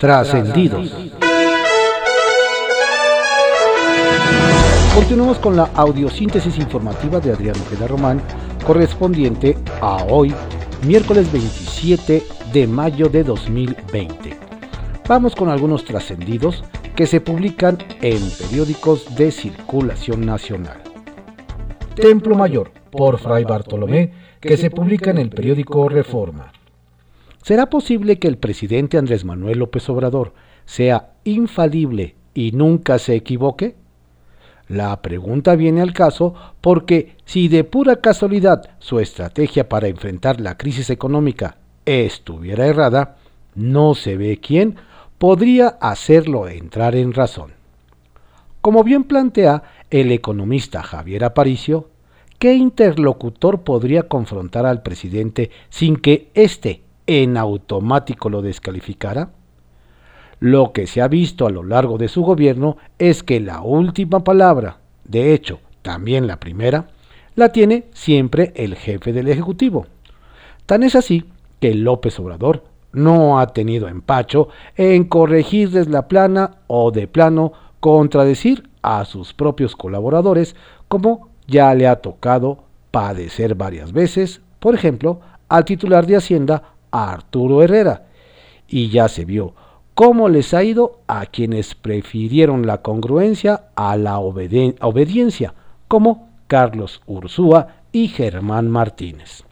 Trascendidos. Continuamos con la audiosíntesis informativa de Adrián Ojeda Román, correspondiente a hoy, miércoles 27 de mayo de 2020. Vamos con algunos trascendidos que se publican en periódicos de circulación nacional. Templo Mayor, por Fray Bartolomé, que se publica en el periódico Reforma. ¿Será posible que el presidente Andrés Manuel López Obrador sea infalible y nunca se equivoque? La pregunta viene al caso porque si de pura casualidad su estrategia para enfrentar la crisis económica estuviera errada, no se ve quién podría hacerlo entrar en razón. Como bien plantea el economista Javier Aparicio, ¿qué interlocutor podría confrontar al presidente sin que éste en automático lo descalificara? Lo que se ha visto a lo largo de su gobierno es que la última palabra, de hecho también la primera, la tiene siempre el jefe del Ejecutivo. Tan es así que López Obrador no ha tenido empacho en corregirles la plana o de plano contradecir a sus propios colaboradores como ya le ha tocado padecer varias veces, por ejemplo, al titular de Hacienda, Arturo Herrera, y ya se vio cómo les ha ido a quienes prefirieron la congruencia a la obediencia, como Carlos Ursúa y Germán Martínez.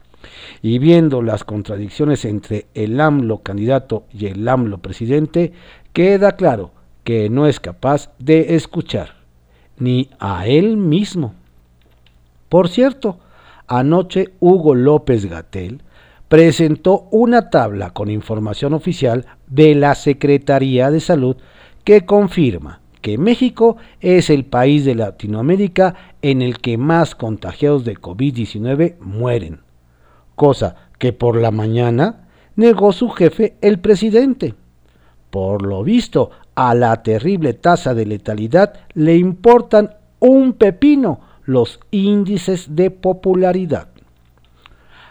Y viendo las contradicciones entre el AMLO candidato y el AMLO presidente, queda claro que no es capaz de escuchar, ni a él mismo. Por cierto, anoche Hugo López Gatel presentó una tabla con información oficial de la Secretaría de Salud que confirma que México es el país de Latinoamérica en el que más contagiados de COVID-19 mueren, cosa que por la mañana negó su jefe el presidente. Por lo visto, a la terrible tasa de letalidad le importan un pepino los índices de popularidad.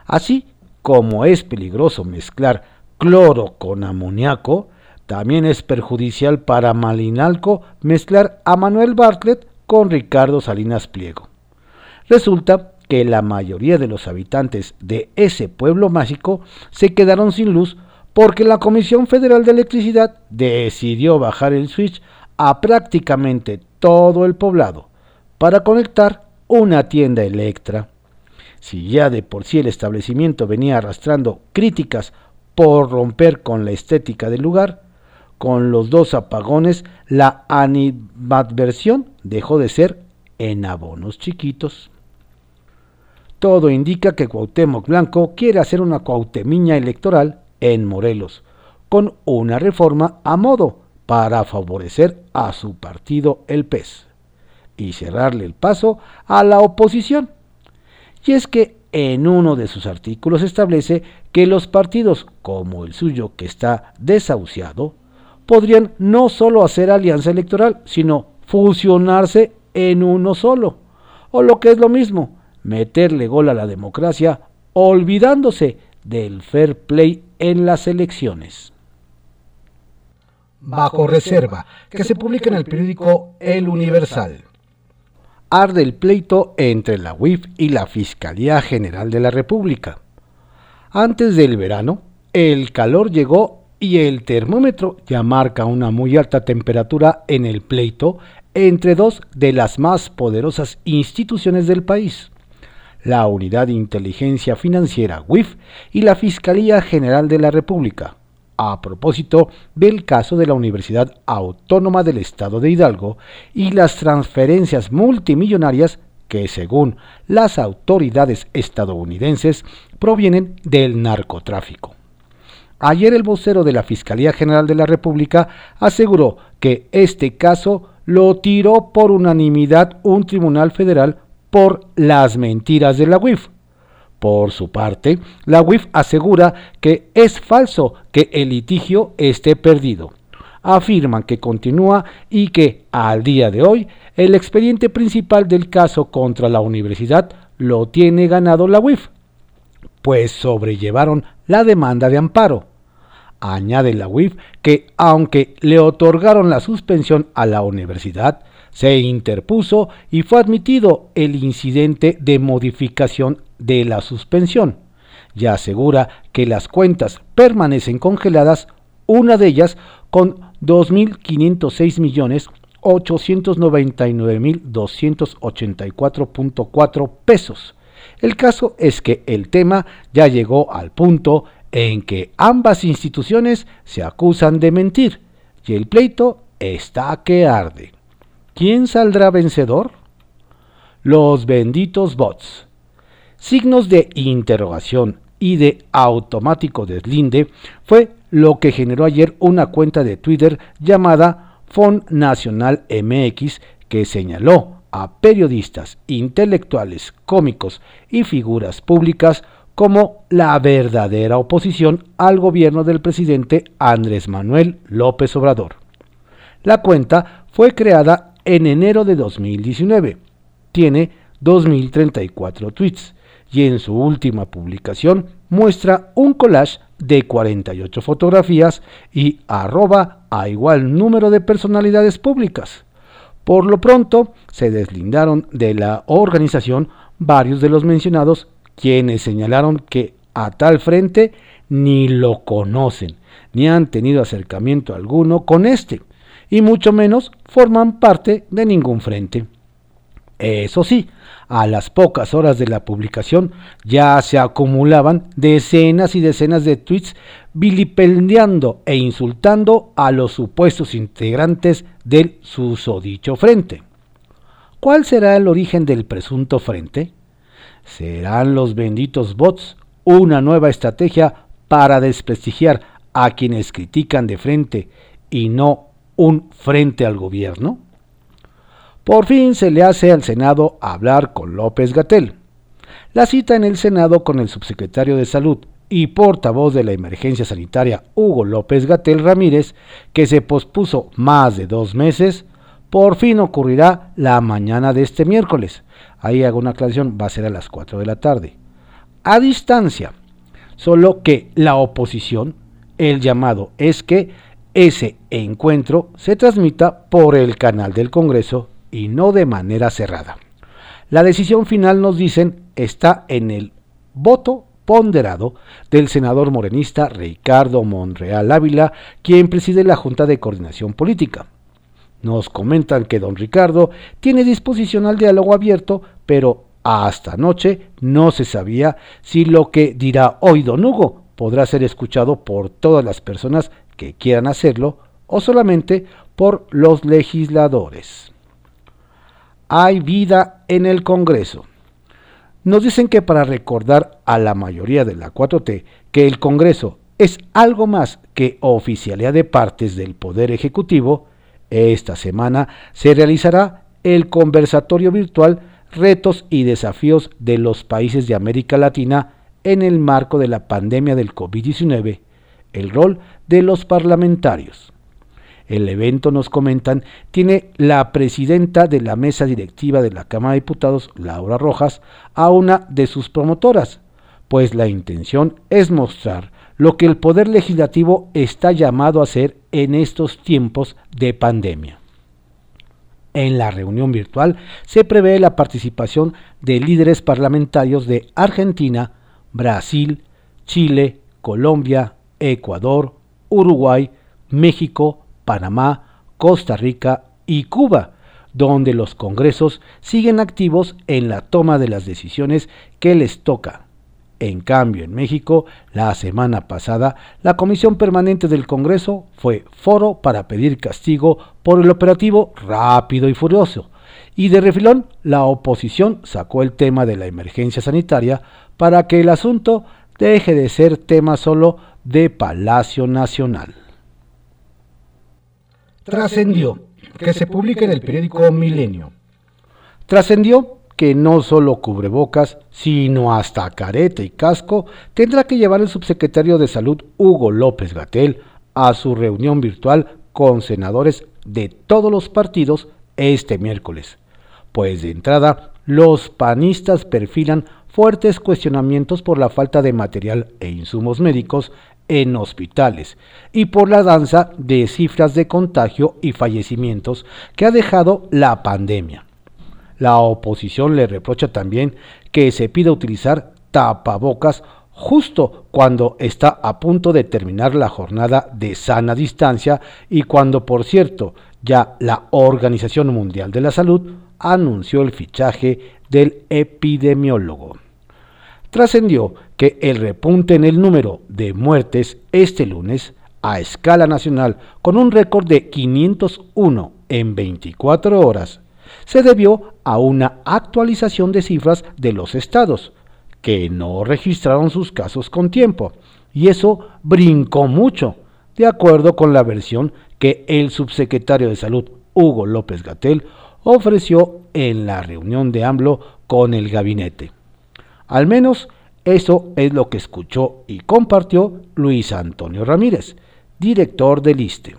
Así como es peligroso mezclar cloro con amoníaco, también es perjudicial para Malinalco mezclar a Manuel Bartlett con Ricardo Salinas Pliego. Resulta que la mayoría de los habitantes de ese pueblo mágico se quedaron sin luz porque la Comisión Federal de Electricidad decidió bajar el switch a prácticamente todo el poblado para conectar una tienda Electra. Si ya de por sí el establecimiento venía arrastrando críticas por romper con la estética del lugar, con los dos apagones la animadversión dejó de ser en abonos chiquitos. Todo indica que Cuauhtémoc Blanco quiere hacer una cuautemiña electoral en Morelos, con una reforma a modo para favorecer a su partido el PES y cerrarle el paso a la oposición y es que en uno de sus artículos establece que los partidos como el suyo que está desahuciado podrían no solo hacer alianza electoral, sino fusionarse en uno solo, o lo que es lo mismo, meterle gol a la democracia olvidándose del fair play en las elecciones. Bajo reserva, que se publica en el periódico El Universal arde el pleito entre la UIF y la Fiscalía General de la República. Antes del verano, el calor llegó y el termómetro ya marca una muy alta temperatura en el pleito entre dos de las más poderosas instituciones del país, la Unidad de Inteligencia Financiera WIF y la Fiscalía General de la República, a propósito del caso de la Universidad Autónoma del Estado de Hidalgo y las transferencias multimillonarias que, según las autoridades estadounidenses, provienen del narcotráfico. Ayer el vocero de la Fiscalía General de la República aseguró que este caso lo tiró por unanimidad un tribunal federal por las mentiras de la UIF por su parte, la UIF asegura que es falso que el litigio esté perdido. Afirman que continúa y que, al día de hoy, el expediente principal del caso contra la universidad lo tiene ganado la UIF, pues sobrellevaron la demanda de amparo. Añade la UIF que aunque le otorgaron la suspensión a la universidad, se interpuso y fue admitido el incidente de modificación de la suspensión. Ya asegura que las cuentas permanecen congeladas, una de ellas con 2.506 millones 899.284.4 pesos. El caso es que el tema ya llegó al punto en que ambas instituciones se acusan de mentir y el pleito está que arde. ¿Quién saldrá vencedor? Los benditos bots. Signos de interrogación y de automático deslinde fue lo que generó ayer una cuenta de Twitter llamada Fond Nacional MX que señaló a periodistas, intelectuales, cómicos y figuras públicas como la verdadera oposición al gobierno del presidente Andrés Manuel López Obrador. La cuenta fue creada en enero de 2019. Tiene 2.034 tweets y en su última publicación muestra un collage de 48 fotografías y arroba a igual número de personalidades públicas. Por lo pronto, se deslindaron de la organización varios de los mencionados quienes señalaron que a tal frente ni lo conocen, ni han tenido acercamiento alguno con este, y mucho menos forman parte de ningún frente. Eso sí, a las pocas horas de la publicación ya se acumulaban decenas y decenas de tweets vilipendiando e insultando a los supuestos integrantes del susodicho frente. ¿Cuál será el origen del presunto frente? ¿Serán los benditos bots una nueva estrategia para desprestigiar a quienes critican de frente y no un frente al gobierno? Por fin se le hace al Senado hablar con López Gatel. La cita en el Senado con el subsecretario de Salud y portavoz de la emergencia sanitaria Hugo López Gatel Ramírez, que se pospuso más de dos meses, por fin ocurrirá la mañana de este miércoles, ahí hago una aclaración, va a ser a las 4 de la tarde. A distancia, solo que la oposición, el llamado es que ese encuentro se transmita por el canal del Congreso y no de manera cerrada. La decisión final, nos dicen, está en el voto ponderado del senador morenista Ricardo Monreal Ávila, quien preside la Junta de Coordinación Política. Nos comentan que don Ricardo tiene disposición al diálogo abierto, pero hasta anoche no se sabía si lo que dirá hoy don Hugo podrá ser escuchado por todas las personas que quieran hacerlo o solamente por los legisladores. Hay vida en el Congreso. Nos dicen que para recordar a la mayoría de la 4T que el Congreso es algo más que oficialidad de partes del Poder Ejecutivo, esta semana se realizará el conversatorio virtual Retos y desafíos de los países de América Latina en el marco de la pandemia del COVID-19, el rol de los parlamentarios. El evento, nos comentan, tiene la presidenta de la mesa directiva de la Cámara de Diputados, Laura Rojas, a una de sus promotoras, pues la intención es mostrar lo que el Poder Legislativo está llamado a hacer en estos tiempos de pandemia. En la reunión virtual se prevé la participación de líderes parlamentarios de Argentina, Brasil, Chile, Colombia, Ecuador, Uruguay, México, Panamá, Costa Rica y Cuba, donde los congresos siguen activos en la toma de las decisiones que les toca en cambio, en México, la semana pasada, la Comisión Permanente del Congreso fue foro para pedir castigo por el operativo rápido y furioso. Y de refilón, la oposición sacó el tema de la emergencia sanitaria para que el asunto deje de ser tema solo de Palacio Nacional. Trascendió que se publique en el periódico Milenio. Trascendió que no solo cubrebocas, sino hasta careta y casco tendrá que llevar el subsecretario de Salud Hugo López Gatel a su reunión virtual con senadores de todos los partidos este miércoles. Pues de entrada, los panistas perfilan fuertes cuestionamientos por la falta de material e insumos médicos en hospitales y por la danza de cifras de contagio y fallecimientos que ha dejado la pandemia. La oposición le reprocha también que se pida utilizar tapabocas justo cuando está a punto de terminar la jornada de sana distancia y cuando, por cierto, ya la Organización Mundial de la Salud anunció el fichaje del epidemiólogo. Trascendió que el repunte en el número de muertes este lunes a escala nacional con un récord de 501 en 24 horas se debió a una actualización de cifras de los estados, que no registraron sus casos con tiempo, y eso brincó mucho, de acuerdo con la versión que el subsecretario de Salud, Hugo López Gatel, ofreció en la reunión de AMLO con el gabinete. Al menos eso es lo que escuchó y compartió Luis Antonio Ramírez, director del ISTE.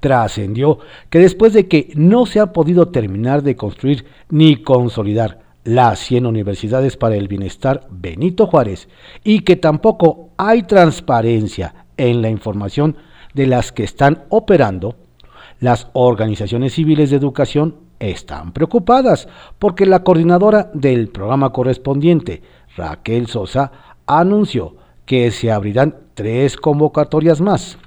Trascendió que después de que no se ha podido terminar de construir ni consolidar las 100 universidades para el bienestar Benito Juárez y que tampoco hay transparencia en la información de las que están operando, las organizaciones civiles de educación están preocupadas porque la coordinadora del programa correspondiente, Raquel Sosa, anunció que se abrirán tres convocatorias más.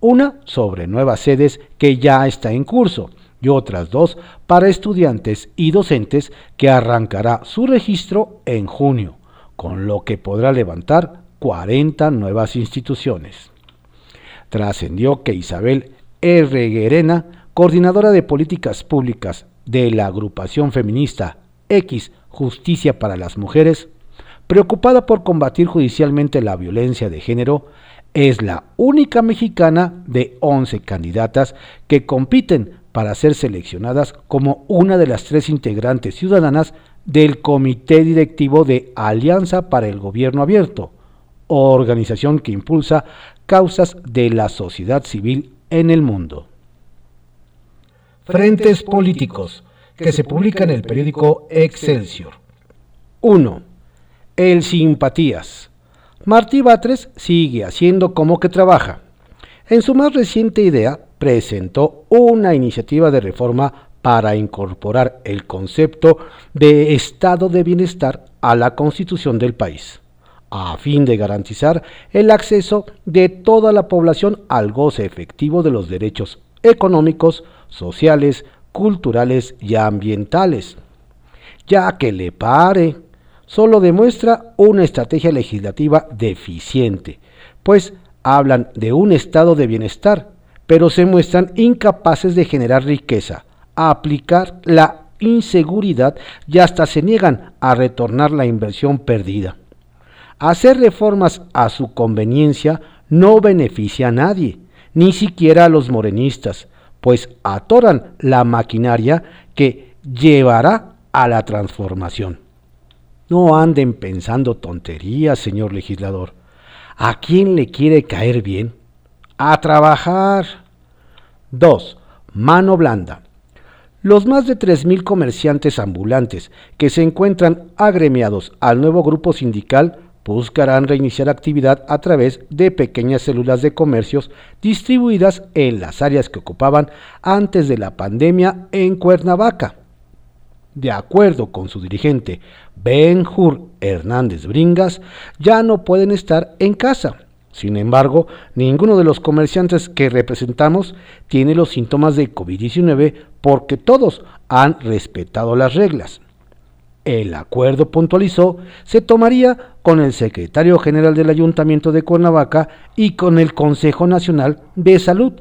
Una sobre nuevas sedes que ya está en curso y otras dos para estudiantes y docentes que arrancará su registro en junio, con lo que podrá levantar 40 nuevas instituciones. Trascendió que Isabel R. Guerena, coordinadora de políticas públicas de la agrupación feminista X Justicia para las Mujeres, preocupada por combatir judicialmente la violencia de género, es la única mexicana de 11 candidatas que compiten para ser seleccionadas como una de las tres integrantes ciudadanas del Comité Directivo de Alianza para el Gobierno Abierto, organización que impulsa causas de la sociedad civil en el mundo. Frentes políticos que se publica en el periódico Excelsior. 1. El Simpatías. Martí Batres sigue haciendo como que trabaja. En su más reciente idea, presentó una iniciativa de reforma para incorporar el concepto de estado de bienestar a la constitución del país, a fin de garantizar el acceso de toda la población al goce efectivo de los derechos económicos, sociales, culturales y ambientales. Ya que le pare, solo demuestra una estrategia legislativa deficiente, pues hablan de un estado de bienestar, pero se muestran incapaces de generar riqueza, a aplicar la inseguridad y hasta se niegan a retornar la inversión perdida. Hacer reformas a su conveniencia no beneficia a nadie, ni siquiera a los morenistas, pues atoran la maquinaria que llevará a la transformación. No anden pensando tonterías, señor legislador. ¿A quién le quiere caer bien? A trabajar. 2. Mano blanda. Los más de 3.000 comerciantes ambulantes que se encuentran agremiados al nuevo grupo sindical buscarán reiniciar actividad a través de pequeñas células de comercios distribuidas en las áreas que ocupaban antes de la pandemia en Cuernavaca. De acuerdo con su dirigente Benjur Hernández Bringas, ya no pueden estar en casa. Sin embargo, ninguno de los comerciantes que representamos tiene los síntomas de COVID-19 porque todos han respetado las reglas. El acuerdo puntualizó se tomaría con el secretario general del Ayuntamiento de Cuernavaca y con el Consejo Nacional de Salud,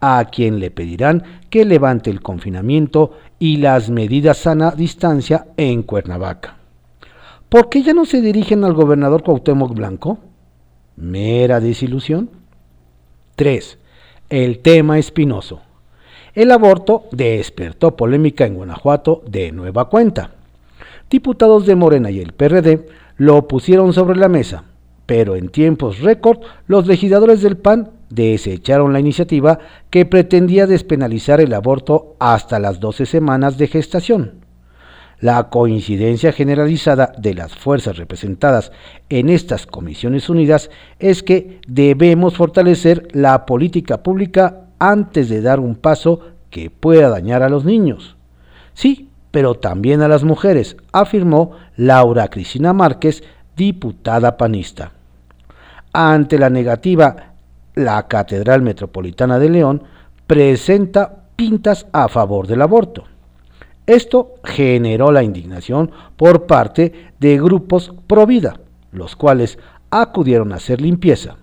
a quien le pedirán que levante el confinamiento y las medidas sana distancia en Cuernavaca. ¿Por qué ya no se dirigen al gobernador Cuauhtémoc Blanco? Mera desilusión. 3. El tema espinoso. El aborto despertó polémica en Guanajuato de nueva cuenta. Diputados de Morena y el PRD lo pusieron sobre la mesa, pero en tiempos récord los legisladores del PAN desecharon la iniciativa que pretendía despenalizar el aborto hasta las 12 semanas de gestación. La coincidencia generalizada de las fuerzas representadas en estas comisiones unidas es que debemos fortalecer la política pública antes de dar un paso que pueda dañar a los niños. Sí, pero también a las mujeres, afirmó Laura Cristina Márquez, diputada panista. Ante la negativa, la Catedral Metropolitana de León presenta pintas a favor del aborto. Esto generó la indignación por parte de grupos pro vida, los cuales acudieron a hacer limpieza.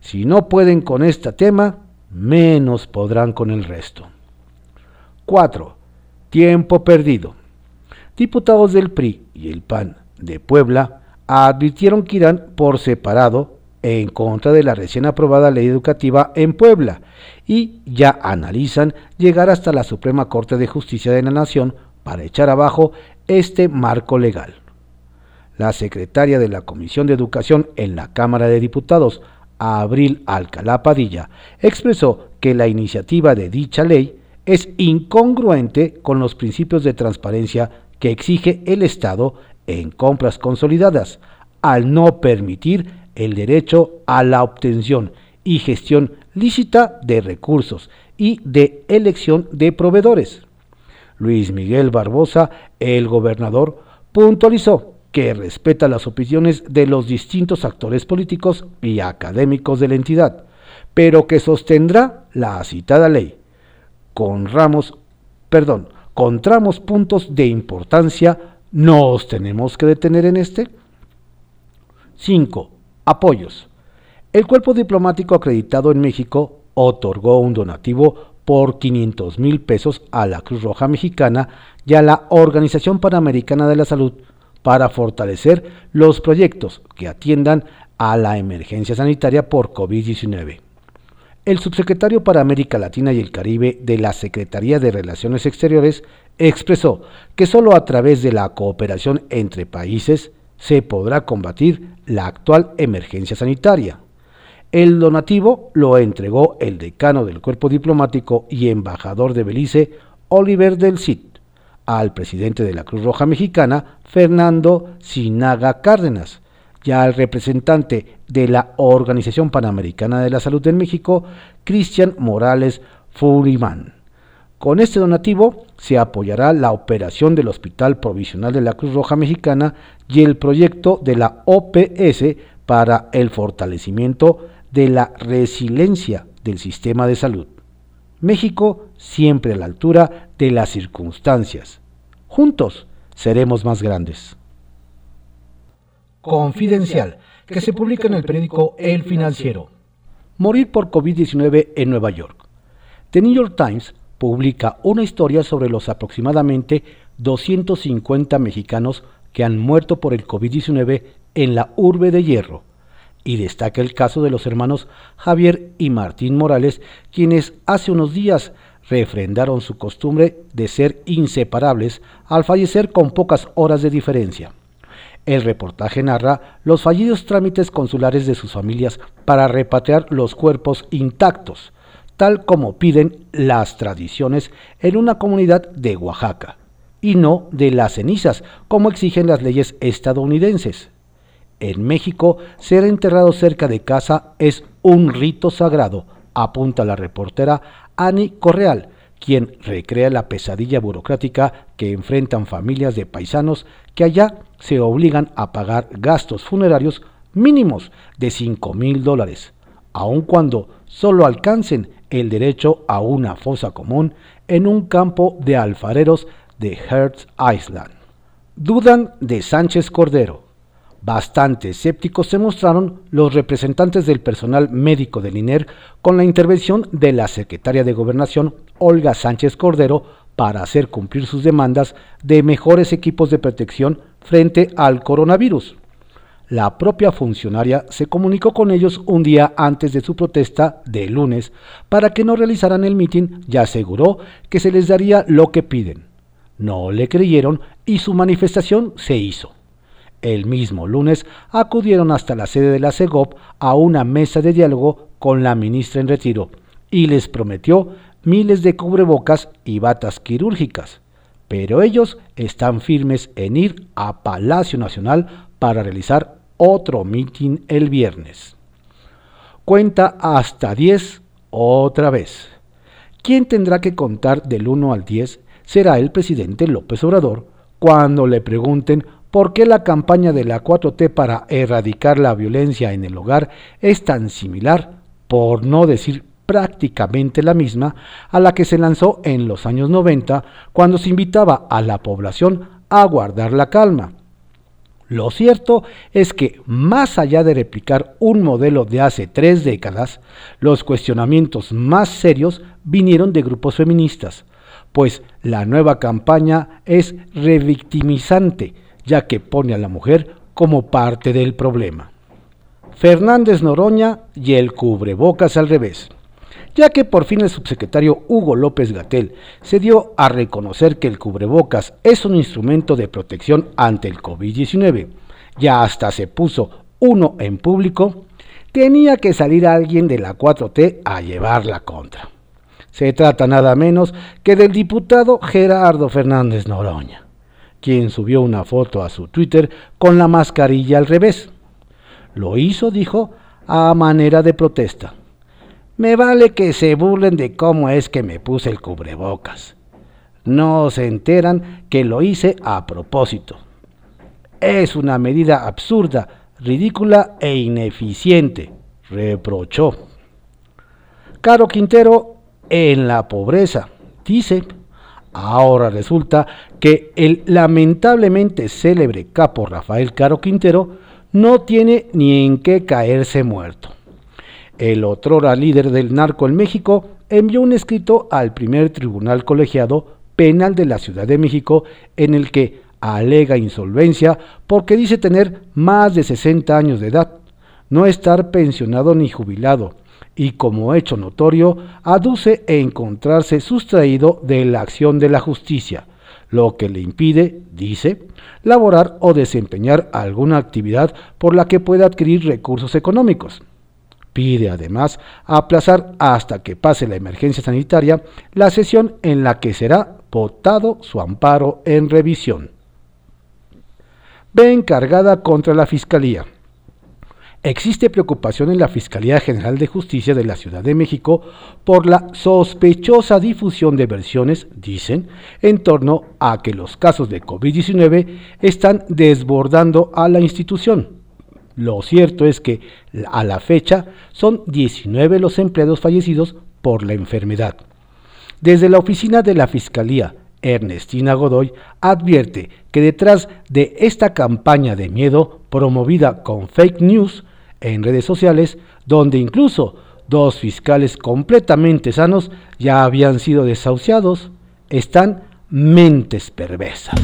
Si no pueden con este tema, menos podrán con el resto. 4. Tiempo perdido. Diputados del PRI y el PAN de Puebla advirtieron que irán por separado en contra de la recién aprobada ley educativa en Puebla y ya analizan llegar hasta la Suprema Corte de Justicia de la Nación para echar abajo este marco legal. La secretaria de la Comisión de Educación en la Cámara de Diputados, Abril Alcalá Padilla, expresó que la iniciativa de dicha ley es incongruente con los principios de transparencia que exige el Estado en compras consolidadas, al no permitir el derecho a la obtención y gestión lícita de recursos y de elección de proveedores. Luis Miguel Barbosa, el gobernador, puntualizó que respeta las opiniones de los distintos actores políticos y académicos de la entidad, pero que sostendrá la citada ley. Con ramos, perdón, con tramos puntos de importancia, ¿nos tenemos que detener en este? 5. Apoyos. El cuerpo diplomático acreditado en México otorgó un donativo por 500 mil pesos a la Cruz Roja Mexicana y a la Organización Panamericana de la Salud para fortalecer los proyectos que atiendan a la emergencia sanitaria por COVID-19. El subsecretario para América Latina y el Caribe de la Secretaría de Relaciones Exteriores expresó que solo a través de la cooperación entre países se podrá combatir la actual emergencia sanitaria. El donativo lo entregó el decano del cuerpo diplomático y embajador de Belice, Oliver del Cid, al presidente de la Cruz Roja Mexicana, Fernando Sinaga Cárdenas, y al representante de la Organización Panamericana de la Salud en México, Cristian Morales Furimán. Con este donativo se apoyará la operación del Hospital Provisional de la Cruz Roja Mexicana y el proyecto de la OPS para el fortalecimiento de la resiliencia del sistema de salud. México siempre a la altura de las circunstancias. Juntos seremos más grandes. Confidencial, que se publica en el periódico El Financiero. Morir por COVID-19 en Nueva York. The New York Times publica una historia sobre los aproximadamente 250 mexicanos que han muerto por el COVID-19 en la urbe de Hierro, y destaca el caso de los hermanos Javier y Martín Morales, quienes hace unos días refrendaron su costumbre de ser inseparables al fallecer con pocas horas de diferencia. El reportaje narra los fallidos trámites consulares de sus familias para repatriar los cuerpos intactos, tal como piden las tradiciones en una comunidad de Oaxaca, y no de las cenizas, como exigen las leyes estadounidenses. En México, ser enterrado cerca de casa es un rito sagrado, apunta la reportera Ani Correal, quien recrea la pesadilla burocrática que enfrentan familias de paisanos que allá se obligan a pagar gastos funerarios mínimos de 5 mil dólares, aun cuando solo alcancen el derecho a una fosa común en un campo de alfareros de Hertz Island. Dudan de Sánchez Cordero. Bastante escépticos se mostraron los representantes del personal médico del INER con la intervención de la secretaria de Gobernación, Olga Sánchez Cordero, para hacer cumplir sus demandas de mejores equipos de protección frente al coronavirus. La propia funcionaria se comunicó con ellos un día antes de su protesta de lunes para que no realizaran el mitin y aseguró que se les daría lo que piden. No le creyeron y su manifestación se hizo. El mismo lunes acudieron hasta la sede de la CEGOP a una mesa de diálogo con la ministra en retiro y les prometió miles de cubrebocas y batas quirúrgicas, pero ellos están firmes en ir a Palacio Nacional para realizar otro mitin el viernes. Cuenta hasta 10 otra vez. Quien tendrá que contar del 1 al 10 será el presidente López Obrador cuando le pregunten por qué la campaña de la 4T para erradicar la violencia en el hogar es tan similar, por no decir prácticamente la misma, a la que se lanzó en los años 90 cuando se invitaba a la población a guardar la calma. Lo cierto es que, más allá de replicar un modelo de hace tres décadas, los cuestionamientos más serios vinieron de grupos feministas, pues la nueva campaña es revictimizante, ya que pone a la mujer como parte del problema. Fernández Noroña y el cubrebocas al revés ya que por fin el subsecretario Hugo López Gatel se dio a reconocer que el cubrebocas es un instrumento de protección ante el COVID-19, ya hasta se puso uno en público, tenía que salir alguien de la 4T a llevar la contra. Se trata nada menos que del diputado Gerardo Fernández Noroña, quien subió una foto a su Twitter con la mascarilla al revés. Lo hizo, dijo, a manera de protesta me vale que se burlen de cómo es que me puse el cubrebocas. No se enteran que lo hice a propósito. Es una medida absurda, ridícula e ineficiente, reprochó. Caro Quintero en la pobreza, dice. Ahora resulta que el lamentablemente célebre capo Rafael Caro Quintero no tiene ni en qué caerse muerto. El otrora líder del narco en México, envió un escrito al primer tribunal colegiado penal de la Ciudad de México en el que alega insolvencia porque dice tener más de 60 años de edad, no estar pensionado ni jubilado, y como hecho notorio, aduce encontrarse sustraído de la acción de la justicia, lo que le impide, dice, laborar o desempeñar alguna actividad por la que pueda adquirir recursos económicos. Pide además aplazar hasta que pase la emergencia sanitaria la sesión en la que será votado su amparo en revisión. Ve encargada contra la Fiscalía. Existe preocupación en la Fiscalía General de Justicia de la Ciudad de México por la sospechosa difusión de versiones, dicen, en torno a que los casos de COVID-19 están desbordando a la institución. Lo cierto es que a la fecha son 19 los empleados fallecidos por la enfermedad. Desde la oficina de la Fiscalía, Ernestina Godoy advierte que detrás de esta campaña de miedo promovida con fake news en redes sociales, donde incluso dos fiscales completamente sanos ya habían sido desahuciados, están mentes perversas.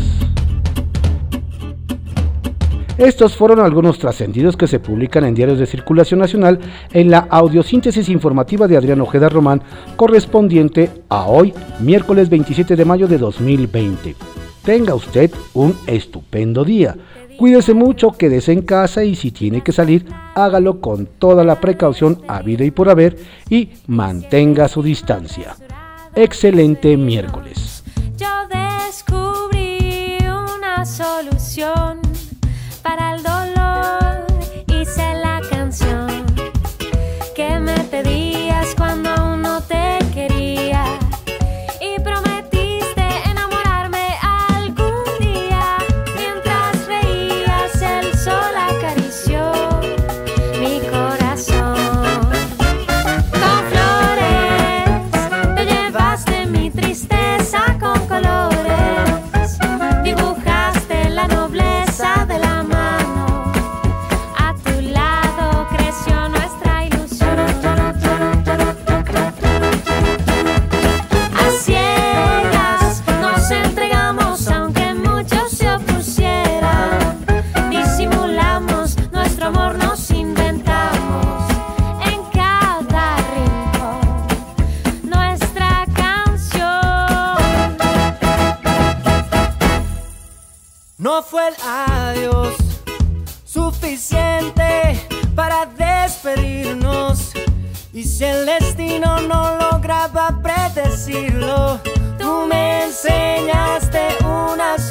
Estos fueron algunos trascendidos que se publican en diarios de circulación nacional en la audiosíntesis informativa de Adrián Ojeda Román, correspondiente a hoy, miércoles 27 de mayo de 2020. Tenga usted un estupendo día. Cuídese mucho, quédese en casa y si tiene que salir, hágalo con toda la precaución habida y por haber y mantenga su distancia. Excelente miércoles.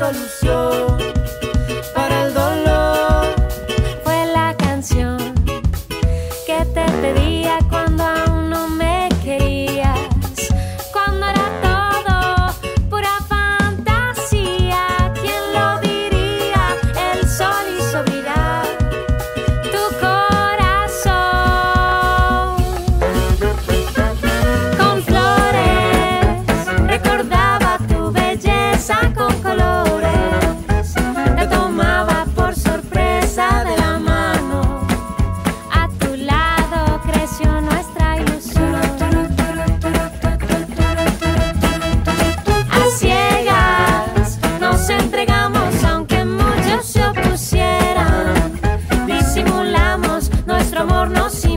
Solución nos inventamos